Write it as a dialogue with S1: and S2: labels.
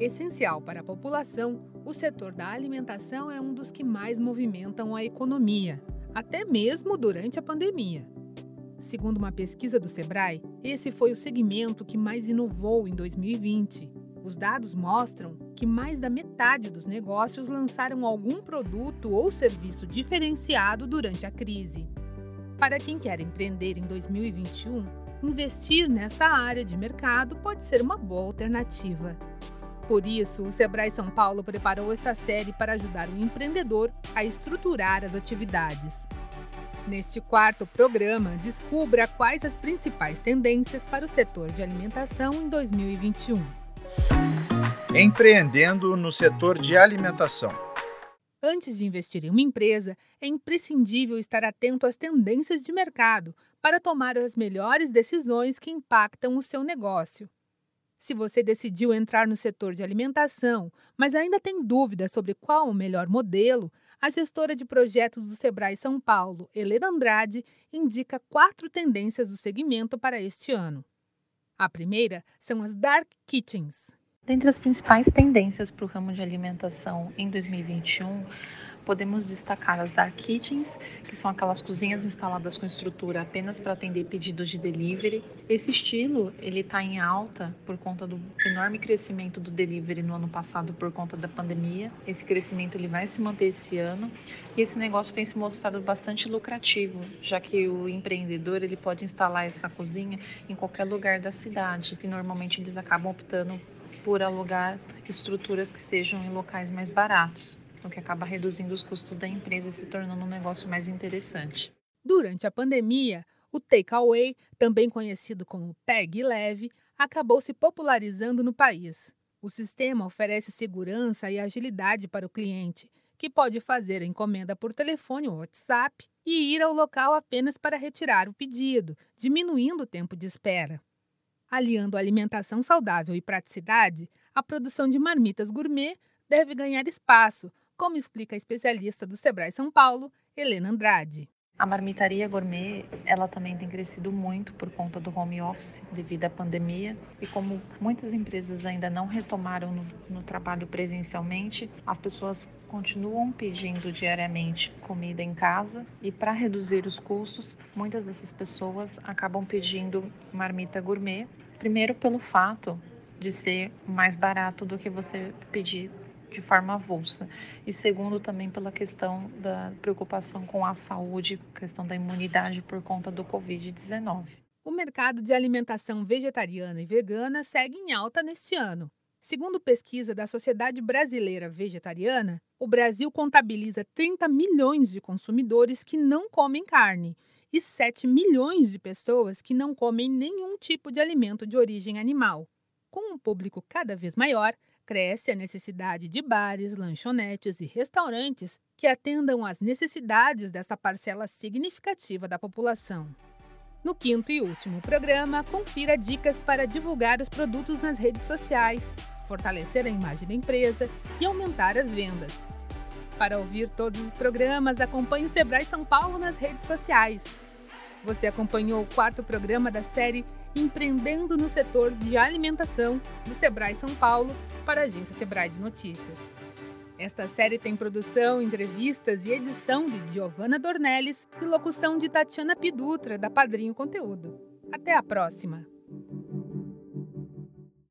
S1: Essencial para a população, o setor da alimentação é um dos que mais movimentam a economia, até mesmo durante a pandemia. Segundo uma pesquisa do Sebrae, esse foi o segmento que mais inovou em 2020. Os dados mostram que mais da metade dos negócios lançaram algum produto ou serviço diferenciado durante a crise. Para quem quer empreender em 2021, investir nesta área de mercado pode ser uma boa alternativa. Por isso, o Sebrae São Paulo preparou esta série para ajudar o empreendedor a estruturar as atividades. Neste quarto programa, descubra quais as principais tendências para o setor de alimentação em 2021.
S2: Empreendendo no setor de alimentação.
S1: Antes de investir em uma empresa, é imprescindível estar atento às tendências de mercado para tomar as melhores decisões que impactam o seu negócio. Se você decidiu entrar no setor de alimentação, mas ainda tem dúvidas sobre qual o melhor modelo, a gestora de projetos do Sebrae São Paulo, Helena Andrade, indica quatro tendências do segmento para este ano. A primeira são as dark kitchens.
S3: Dentre as principais tendências para o ramo de alimentação em 2021, podemos destacar as dark kitchens, que são aquelas cozinhas instaladas com estrutura apenas para atender pedidos de delivery. Esse estilo ele está em alta por conta do enorme crescimento do delivery no ano passado por conta da pandemia. Esse crescimento ele vai se manter esse ano e esse negócio tem se mostrado bastante lucrativo, já que o empreendedor ele pode instalar essa cozinha em qualquer lugar da cidade e normalmente eles acabam optando por alugar estruturas que sejam em locais mais baratos o que acaba reduzindo os custos da empresa e se tornando um negócio mais interessante.
S1: Durante a pandemia, o takeaway, também conhecido como PEG Leve, acabou se popularizando no país. O sistema oferece segurança e agilidade para o cliente, que pode fazer a encomenda por telefone ou WhatsApp e ir ao local apenas para retirar o pedido, diminuindo o tempo de espera. Aliando alimentação saudável e praticidade, a produção de marmitas gourmet deve ganhar espaço, como explica a especialista do Sebrae São Paulo, Helena Andrade.
S3: A marmitaria gourmet, ela também tem crescido muito por conta do home office devido à pandemia. E como muitas empresas ainda não retomaram no, no trabalho presencialmente, as pessoas continuam pedindo diariamente comida em casa. E para reduzir os custos, muitas dessas pessoas acabam pedindo marmita gourmet, primeiro pelo fato de ser mais barato do que você pedir de forma avulsa. E segundo, também pela questão da preocupação com a saúde, questão da imunidade por conta do Covid-19.
S1: O mercado de alimentação vegetariana e vegana segue em alta neste ano. Segundo pesquisa da Sociedade Brasileira Vegetariana, o Brasil contabiliza 30 milhões de consumidores que não comem carne e 7 milhões de pessoas que não comem nenhum tipo de alimento de origem animal. Com um público cada vez maior, cresce a necessidade de bares, lanchonetes e restaurantes que atendam às necessidades dessa parcela significativa da população. No quinto e último programa, confira dicas para divulgar os produtos nas redes sociais, fortalecer a imagem da empresa e aumentar as vendas. Para ouvir todos os programas, acompanhe o Sebrae São Paulo nas redes sociais. Você acompanhou o quarto programa da série Empreendendo no Setor de Alimentação do Sebrae São Paulo para a agência Sebrae de Notícias. Esta série tem produção, entrevistas e edição de Giovanna Dornelles e locução de Tatiana Pidutra, da Padrinho Conteúdo. Até a próxima!